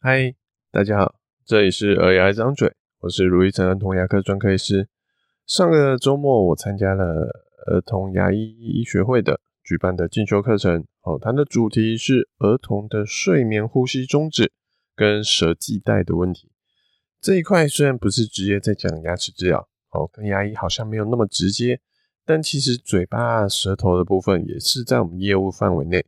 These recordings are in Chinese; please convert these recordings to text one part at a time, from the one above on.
嗨，大家好，这里是儿牙一张嘴，我是如意成儿童牙科专科医师。上个周末我参加了儿童牙医医学会的举办的进修课程，哦，它的主题是儿童的睡眠呼吸中止跟舌系带的问题。这一块虽然不是直接在讲牙齿治疗，哦，跟牙医好像没有那么直接，但其实嘴巴、舌头的部分也是在我们业务范围内，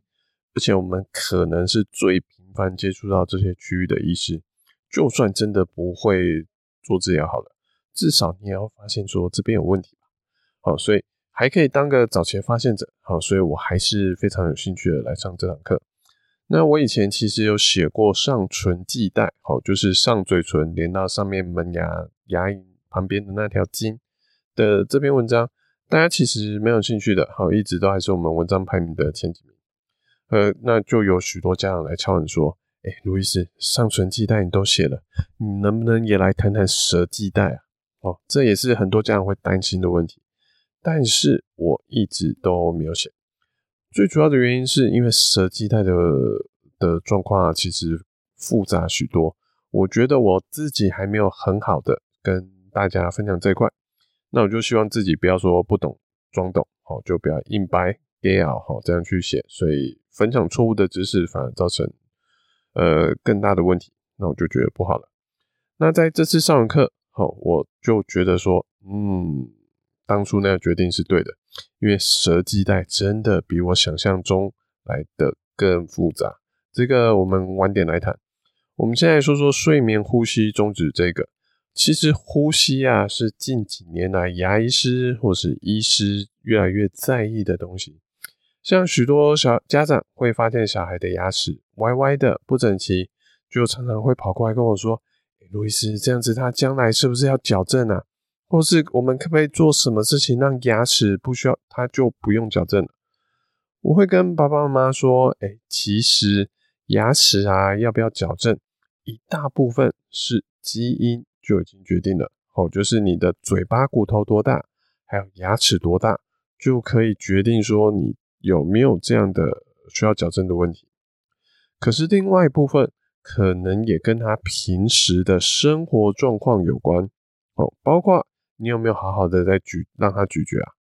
而且我们可能是最频繁接触到这些区域的医师，就算真的不会做治疗好了，至少你也要发现说这边有问题吧。好，所以还可以当个早期发现者。好，所以我还是非常有兴趣的来上这堂课。那我以前其实有写过上唇系带，好，就是上嘴唇连到上面门牙牙龈旁边的那条筋的这篇文章，大家其实没有兴趣的，好，一直都还是我们文章排名的前几名。呃，那就有许多家长来敲门说：“哎、卢医师，上唇系带你都写了，你能不能也来谈谈舌系带啊？”哦，这也是很多家长会担心的问题。但是我一直都没有写，最主要的原因是因为舌系带的的状况啊，其实复杂许多。我觉得我自己还没有很好的跟大家分享这一块，那我就希望自己不要说不懂装懂，哦，就不要硬掰。也要好这样去写，所以分享错误的知识反而造成呃更大的问题，那我就觉得不好了。那在这次上完课后，我就觉得说，嗯，当初那个决定是对的，因为舌系带真的比我想象中来的更复杂。这个我们晚点来谈。我们现在说说睡眠呼吸中止这个，其实呼吸啊是近几年来牙医师或是医师越来越在意的东西。像许多小家长会发现小孩的牙齿歪歪的不整齐，就常常会跑过来跟我说：“欸，卢医师，这样子他将来是不是要矫正啊？或是我们可不可以做什么事情让牙齿不需要，他就不用矫正？”我会跟爸爸妈妈说：“哎，其实牙齿啊要不要矫正，一大部分是基因就已经决定了，哦，就是你的嘴巴骨头多大，还有牙齿多大，就可以决定说你。”有没有这样的需要矫正的问题？可是另外一部分可能也跟他平时的生活状况有关哦，包括你有没有好好的在咀让他咀嚼啊？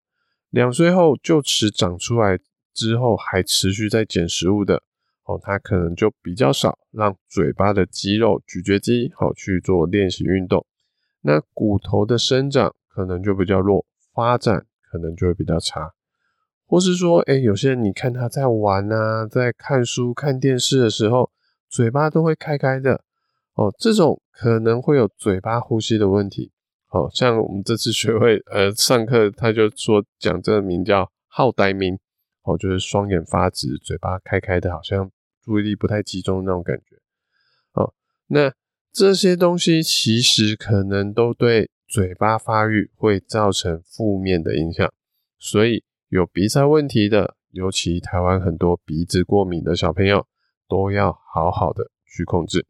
两岁后臼齿长出来之后还持续在捡食物的哦，他可能就比较少让嘴巴的肌肉咀嚼肌好去做练习运动，那骨头的生长可能就比较弱，发展可能就会比较差。或是说，哎、有些人你看他在玩啊，在看书、看电视的时候，嘴巴都会开开的，哦，这种可能会有嘴巴呼吸的问题。哦，像我们这次学会，呃，上课他就说讲这个名叫“好呆名”，哦，就是双眼发直，嘴巴开开的，好像注意力不太集中那种感觉。哦，那这些东西其实可能都对嘴巴发育会造成负面的影响，所以。有鼻塞问题的，尤其台湾很多鼻子过敏的小朋友，都要好好的去控制。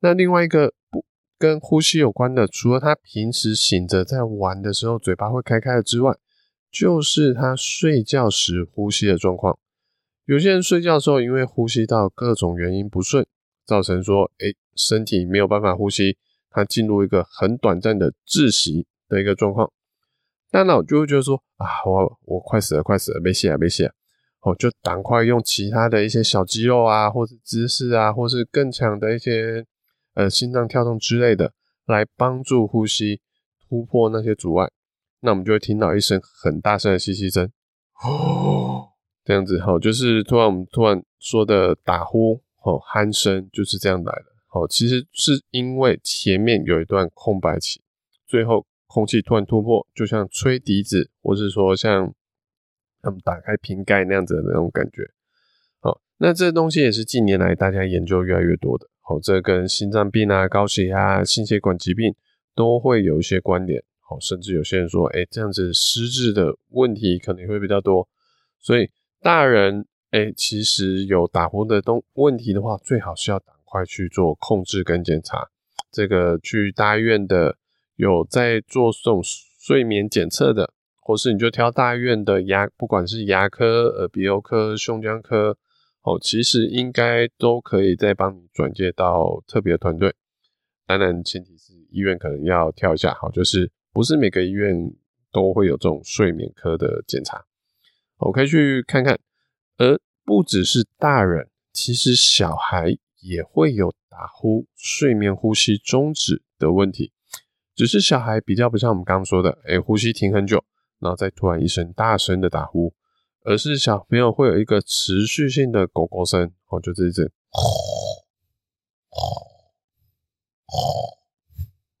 那另外一个不跟呼吸有关的，除了他平时醒着在玩的时候嘴巴会开开的之外，就是他睡觉时呼吸的状况。有些人睡觉的时候，因为呼吸道各种原因不顺，造成说，诶，身体没有办法呼吸，他进入一个很短暂的窒息的一个状况。大脑就会觉得说啊，我我快死了，快死了，没戏啊，没戏啊！哦，就赶快用其他的一些小肌肉啊，或是姿势啊，或是更强的一些呃心脏跳动之类的，来帮助呼吸突破那些阻碍。那我们就会听到一声很大声的吸气声，哦，这样子哈，就是突然我们突然说的打呼哦，鼾声就是这样来的。哦，其实是因为前面有一段空白期，最后。空气突然突破，就像吹笛子，或是说像他们打开瓶盖那样子的那种感觉。好，那这东西也是近年来大家研究越来越多的。好，这跟心脏病啊、高血压、心血管疾病都会有一些关联。好，甚至有些人说，哎、这样子失智的问题可能会比较多。所以大人，哎、其实有打呼的东问题的话，最好是要赶快去做控制跟检查。这个去大医院的。有在做这种睡眠检测的，或是你就挑大医院的牙，不管是牙科、耳鼻喉科、胸腔科，哦，其实应该都可以再帮你转介到特别团队。当然，前提是医院可能要跳一下，好，就是不是每个医院都会有这种睡眠科的检查，我可以去看看。而不只是大人，其实小孩也会有打呼、睡眠呼吸中止的问题，只是小孩比较不像我们刚刚说的，哎，呼吸停很久，然后再突然一声大声的打呼，而是小朋友会有一个持续性的狗狗声，哦，就这一阵，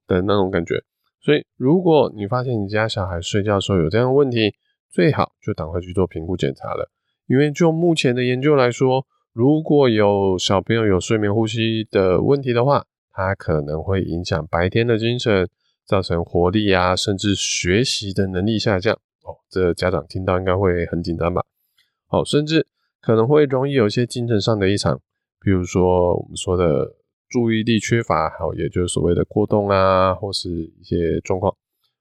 的那种感觉。所以，如果你发现你家小孩睡觉的时候有这样的问题，最好就赶快去做评估检查了。因为就目前的研究来说，如果有小朋友有睡眠呼吸的问题的话，它可能会影响白天的精神，造成活力啊，甚至学习的能力下降。哦，这家长听到应该会很紧张吧？好，甚至可能会容易有一些精神上的异常，比如说我们说的注意力缺乏，好，也就是所谓的过动啊，或是一些状况。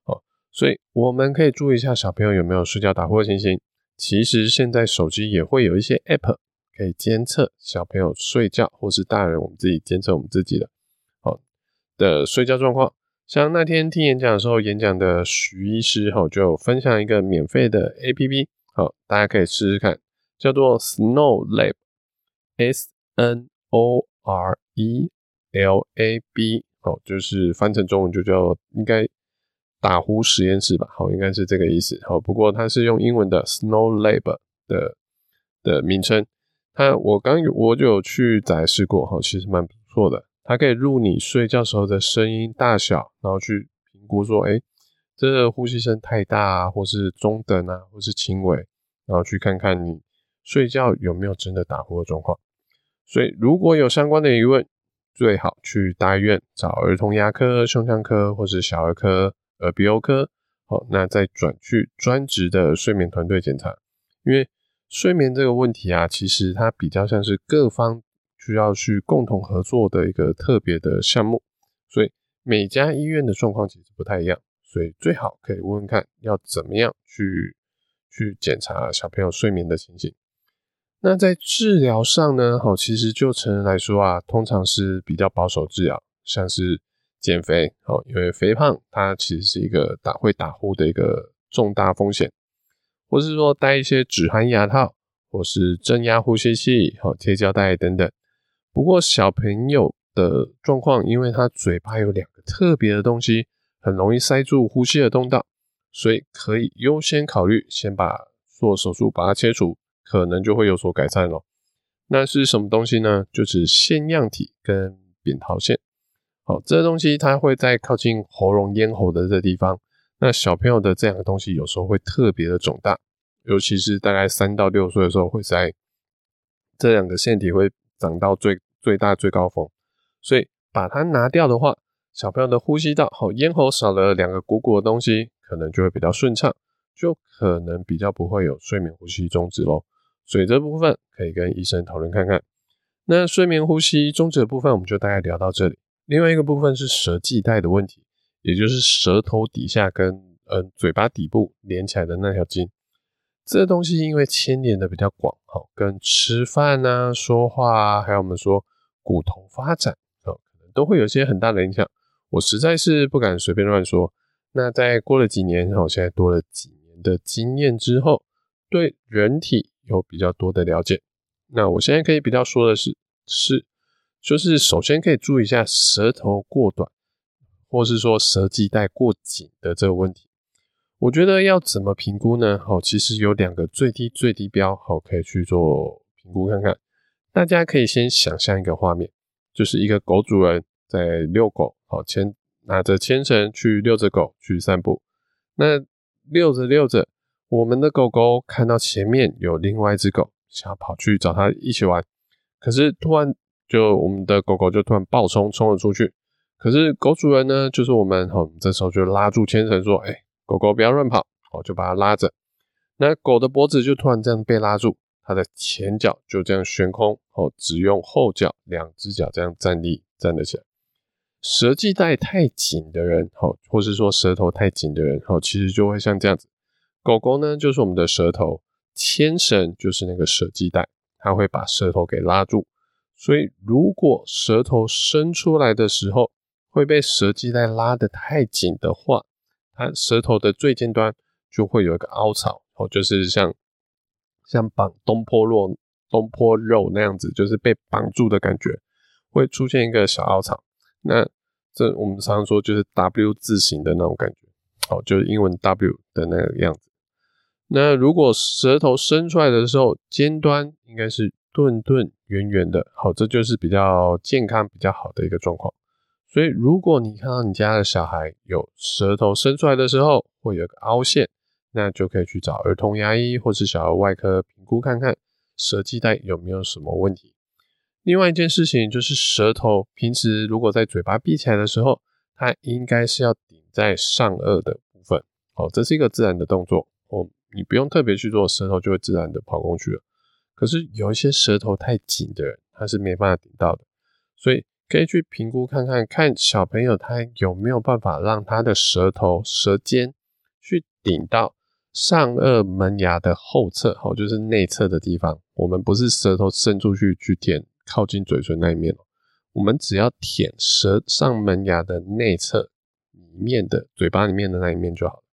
哦，所以我们可以注意一下小朋友有没有睡觉打呼的情形。其实现在手机也会有一些 App 可以监测小朋友睡觉，或是大人我们自己监测我们自己的好的睡觉状况。像那天听演讲的时候，演讲的徐医师哈就分享一个免费的 APP，好，大家可以试试看，叫做 Snow Lab，S N O R E L A B 哦，就是翻成中文就叫应该。打呼实验室吧，好，应该是这个意思。好，不过它是用英文的 Snow Lab 的的名称。它我刚我就有去展示过，哈，其实蛮不错的。它可以录你睡觉时候的声音大小，然后去评估说，哎，这个呼吸声太大啊，或是中等啊，或是轻微，然后去看看你睡觉有没有真的打呼的状况。所以如果有相关的疑问，最好去大医院找儿童牙科、胸腔科或是小儿科。耳鼻喉科，好，那再转去专职的睡眠团队检查，因为睡眠这个问题啊，其实它比较像是各方需要去共同合作的一个特别的项目，所以每家医院的状况其实不太一样，所以最好可以问问看要怎么样去去检查小朋友睡眠的情形。那在治疗上呢，好，其实就成人来说啊，通常是比较保守治疗，像是。减肥哦，因为肥胖它其实是一个打会打呼的一个重大风险，或是说戴一些止鼾牙套，或是正压呼吸器，好贴胶带等等。不过小朋友的状况，因为他嘴巴有两个特别的东西，很容易塞住呼吸的通道，所以可以优先考虑先把做手术把它切除，可能就会有所改善咯。那是什么东西呢？就是腺样体跟扁桃腺。好，这东西它会在靠近喉咙、咽喉的这地方。那小朋友的这两个东西有时候会特别的肿大，尤其是大概三到六岁的时候，会在这两个腺体会长到最最大最高峰。所以把它拿掉的话，小朋友的呼吸道，好，咽喉少了两个鼓鼓的东西，可能就会比较顺畅，就可能比较不会有睡眠呼吸中止咯。所以这部分可以跟医生讨论看看。那睡眠呼吸中止的部分，我们就大概聊到这里。另外一个部分是舌系带的问题，也就是舌头底下跟嗯、呃、嘴巴底部连起来的那条筋。这东西因为牵连的比较广，哈，跟吃饭啊、说话啊，还有我们说骨头发展，可能都会有些很大的影响。我实在是不敢随便乱说。那在过了几年，好，现在多了几年的经验之后，对人体有比较多的了解。那我现在可以比较说的是，是。就是首先可以注意一下舌头过短，或是说舌系带过紧的这个问题。我觉得要怎么评估呢？好，其实有两个最低最低标，好，可以去做评估看看。大家可以先想象一个画面，就是一个狗主人在遛狗，好，牵拿着牵绳去遛着狗去散步。那遛着遛着，我们的狗狗看到前面有另外一只狗，想要跑去找它一起玩，可是突然。就我们的狗狗就突然暴冲，冲了出去。可是狗主人呢，就是我们，好，这时候就拉住牵绳说：“哎、狗狗不要乱跑。”好，就把它拉着。那狗的脖子就突然这样被拉住，它的前脚就这样悬空，哦，只用后脚两只脚这样站立站得起来。舌系带太紧的人，好，或是说舌头太紧的人，好，其实就会像这样子。狗狗呢，就是我们的舌头，牵绳就是那个舌系带。它会把舌头给拉住。所以，如果舌头伸出来的时候会被舌系带拉得太紧的话，它舌头的最尖端就会有一个凹槽，哦，就是像像绑东坡肉、东坡肉那样子，就是被绑住的感觉，会出现一个小凹槽。那这我们常常说就是 W 字形的那种感觉，哦，就是英文 W 的那个样子。那如果舌头伸出来的时候，尖端应该是钝钝圆圆的，好，这就是比较健康、比较好的一个状况。所以，如果你看到你家的小孩有舌头伸出来的时候，会有个凹陷，那就可以去找儿童牙医或是小儿外科评估看看舌系带有没有什么问题。另外一件事情就是，舌头平时如果在嘴巴闭起来的时候，它应该是要顶在上颚的部分，哦，这是一个自然的动作，哦，你不用特别去做，舌头就会自然的跑过去了。可是有一些舌头太紧的人，他是没办法顶到的，所以可以去评估看看，看小朋友他有没有办法让他的舌头舌尖去顶到上颚门牙的后侧，哦，就是内侧的地方。我们不是舌头伸出去去舔靠近嘴唇那一面，我们只要舔舌上门牙的内侧里面的嘴巴里面的那一面就好了。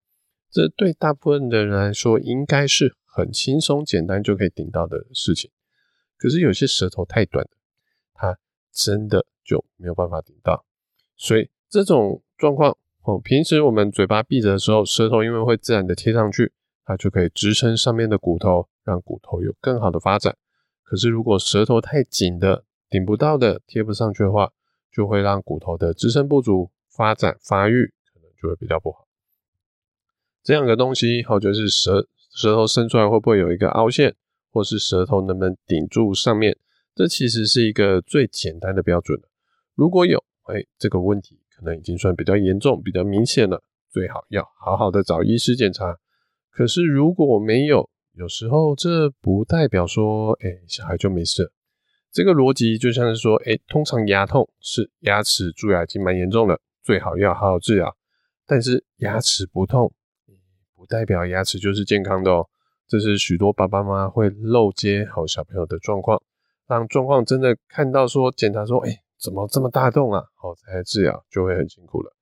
这对大部分的人来说，应该是。很轻松简单就可以顶到的事情，可是有些舌头太短，它真的就没有办法顶到。所以这种状况哦，平时我们嘴巴闭着的时候，舌头因为会自然的贴上去，它就可以支撑上面的骨头，让骨头有更好的发展。可是如果舌头太紧的、顶不到的、贴不上去的话，就会让骨头的支撑不足，发展发育可能就会比较不好。这样的东西好，就是舌。舌头伸出来会不会有一个凹陷，或是舌头能不能顶住上面？这其实是一个最简单的标准。如果有，哎，这个问题可能已经算比较严重、比较明显了，最好要好好的找医师检查。可是如果没有，有时候这不代表说，哎，小孩就没事。这个逻辑就像是说，哎，通常牙痛是牙齿蛀牙已经蛮严重了，最好要好好治疗。但是牙齿不痛。不代表牙齿就是健康的哦，这是许多爸爸妈妈会漏接好小朋友的状况，让状况真的看到说检查说，哎，怎么这么大洞啊？好，再来治疗就会很辛苦了。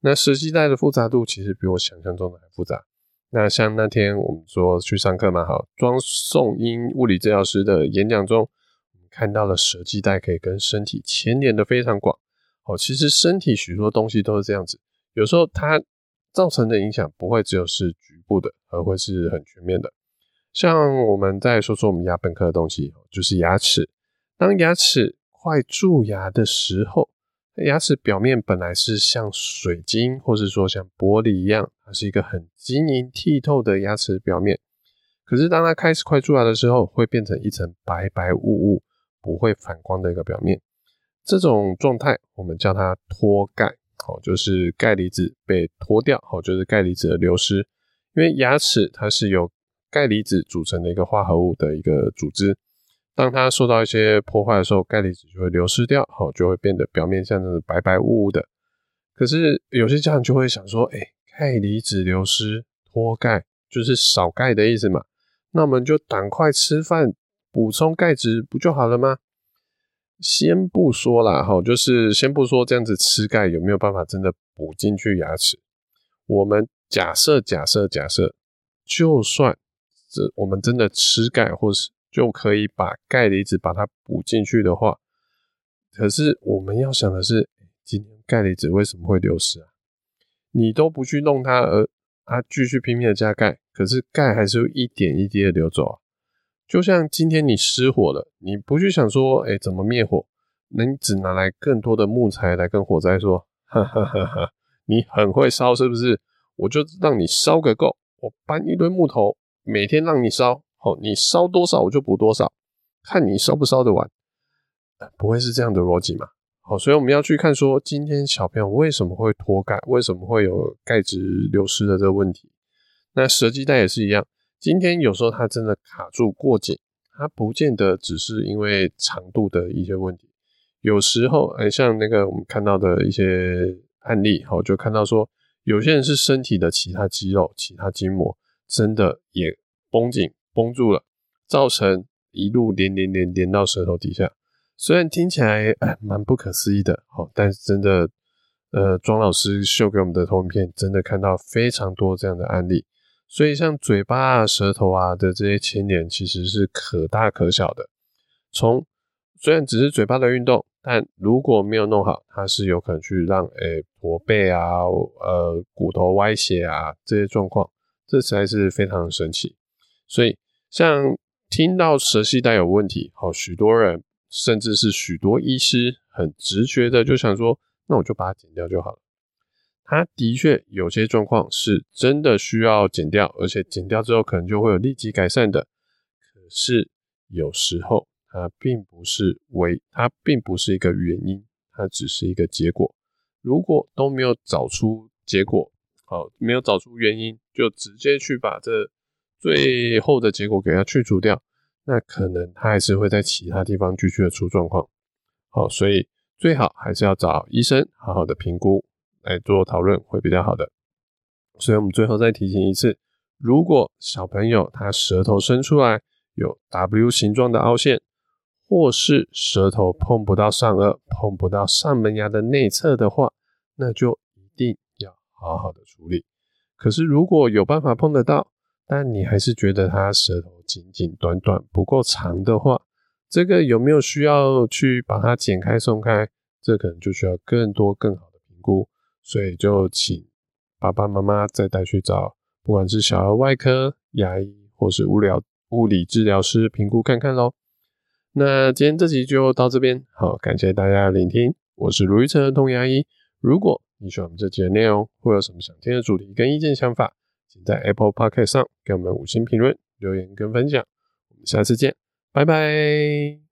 那舌系带的复杂度其实比我想象中的还复杂。那像那天我们说去上课嘛，好，庄颂英物理治疗师的演讲中，我们看到了舌系带可以跟身体牵连的非常广。好，其实身体许多东西都是这样子，有时候它。造成的影响不会只有是局部的，而会是很全面的。像我们再说说我们牙本科的东西，就是牙齿。当牙齿快蛀牙的时候，牙齿表面本来是像水晶，或是说像玻璃一样，它是一个很晶莹剔透的牙齿表面。可是当它开始快蛀牙的时候，会变成一层白白雾雾、不会反光的一个表面。这种状态我们叫它脱钙。好，就是钙离子被脱掉，好，就是钙离子的流失。因为牙齿它是由钙离子组成的一个化合物的一个组织，当它受到一些破坏的时候，钙离子就会流失掉，好，就会变得表面像那种白白雾雾的。可是有些家长就会想说，哎、钙离子流失脱钙就是少钙的意思嘛？那我们就赶快吃饭补充钙质不就好了吗？先不说啦，哈，就是先不说这样子吃钙有没有办法真的补进去牙齿。我们假设，假设，假设，就算这我们真的吃钙，或是就可以把钙离子把它补进去的话，可是我们要想的是，今天钙离子为什么会流失啊？你都不去弄它，而它继续拼命的加钙，可是钙还是会一点一滴的流走啊。就像今天你失火了，你不去想说，哎、怎么灭火？那你只拿来更多的木材来跟火灾说，哈哈哈哈，你很会烧是不是？我就让你烧个够，我搬一堆木头，每天让你烧，哦，你烧多少我就补多少，看你烧不烧得完。不会是这样的逻辑嘛？好，所以我们要去看说，今天小朋友为什么会脱钙，为什么会有钙质流失的这个问题？那舌系带也是一样。今天有时候它真的卡住过紧，它不见得只是因为长度的一些问题。有时候，哎，像那个我们看到的一些案例，好，就看到说，有些人是身体的其他肌肉、其他筋膜真的也绷紧、绷住了，造成一路连连连连到舌头底下。虽然听起来哎蛮不可思议的，好，但是真的，呃，庄老师秀给我们的投影片，真的看到非常多这样的案例。所以像嘴巴啊、舌头啊的这些牵连，其实是可大可小的。从虽然只是嘴巴的运动，但如果没有弄好，它是有可能去让诶驼背啊、呃骨头歪斜啊这些状况，这实在是非常的神奇。所以像听到舌系带有问题，好，许多人。甚至是许多医师很直觉的就想说，那我就把它剪掉就好了。他的确有些状况是真的需要剪掉，而且剪掉之后可能就会有立即改善的。可是有时候它并不是为，它并不是一个原因，它只是一个结果。如果都没有找出结果，好，没有找出原因，就直接去把这最后的结果给它去除掉。那可能它还是会在其他地方继续的出状况，好，所以最好还是要找医生好好的评估来做讨论会比较好的。所以我们最后再提醒一次，如果小朋友他舌头伸出来有 W 形状的凹陷，或是舌头碰不到上颚、碰不到上门牙的内侧的话，那就一定要好好的处理。可是如果有办法碰得到，但你还是觉得他舌头紧紧短短不够长的话，这个有没有需要去把它剪开松开？这可能就需要更多更好的评估，所以就请爸爸妈妈再带去找，不管是小儿外科、牙医或是物疗物理治疗师评估看看喽。那今天这集就到这边，好，感谢大家的聆听，我是卢玉成儿童牙医。如果你喜欢我们这集的内容，或有什么想听的主题跟意见想法，请在 Apple Podcast 上给我们五星评论、留言跟分享。我们下次见，拜拜。